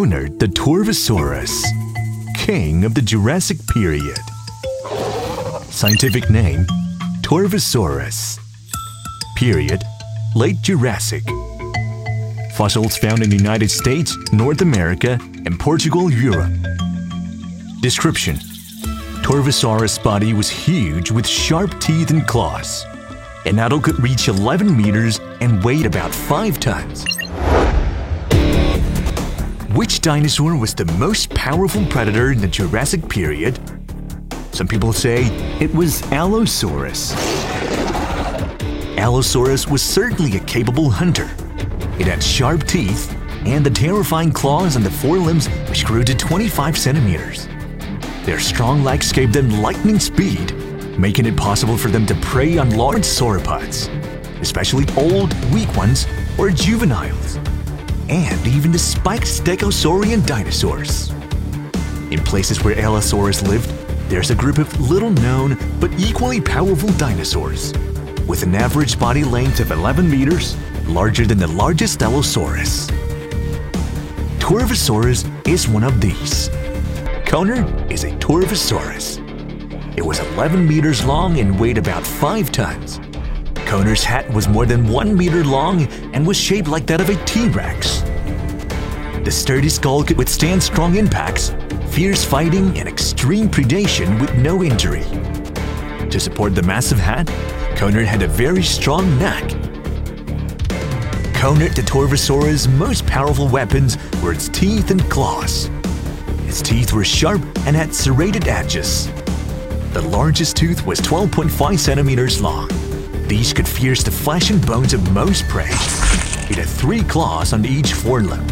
Connor the Torvosaurus, king of the Jurassic period. Scientific name Torvosaurus. Period Late Jurassic. Fossils found in the United States, North America, and Portugal, Europe. Description Torvosaurus' body was huge with sharp teeth and claws. An adult could reach 11 meters and weighed about 5 tons. Which dinosaur was the most powerful predator in the Jurassic period? Some people say it was Allosaurus. Allosaurus was certainly a capable hunter. It had sharp teeth and the terrifying claws on the forelimbs which grew to 25 centimeters. Their strong legs gave them lightning speed, making it possible for them to prey on large sauropods, especially old, weak ones or juveniles, and even the spiked stegosaurian dinosaurs. In places where Allosaurus lived, there's a group of little known but equally powerful dinosaurs, with an average body length of 11 meters, larger than the largest Allosaurus. Torvosaurus is one of these. Connor is a Torvosaurus. It was 11 meters long and weighed about 5 tons. Connor's hat was more than 1 meter long and was shaped like that of a T-Rex. The sturdy skull could withstand strong impacts, fierce fighting, and extreme predation with no injury. To support the massive hat, Connor had a very strong neck. Connor the Torvosaurus' most powerful weapons were its teeth and claws. Its teeth were sharp and had serrated edges. The largest tooth was 12.5 centimeters long. These could pierce the flesh and bones of most prey. It had three claws on each forelimb.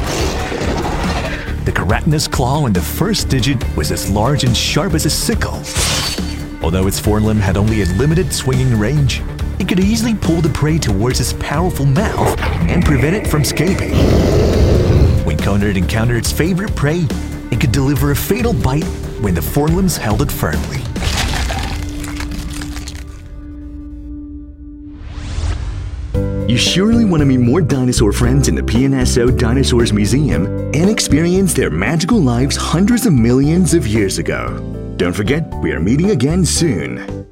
The keratinous claw on the first digit was as large and sharp as a sickle. Although its forelimb had only a limited swinging range, it could easily pull the prey towards its powerful mouth and prevent it from escaping. When Connor encountered its favorite prey, it could deliver a fatal bite when the forelimbs held it firmly. You surely want to meet more dinosaur friends in the PNSO Dinosaurs Museum and experience their magical lives hundreds of millions of years ago. Don't forget, we are meeting again soon.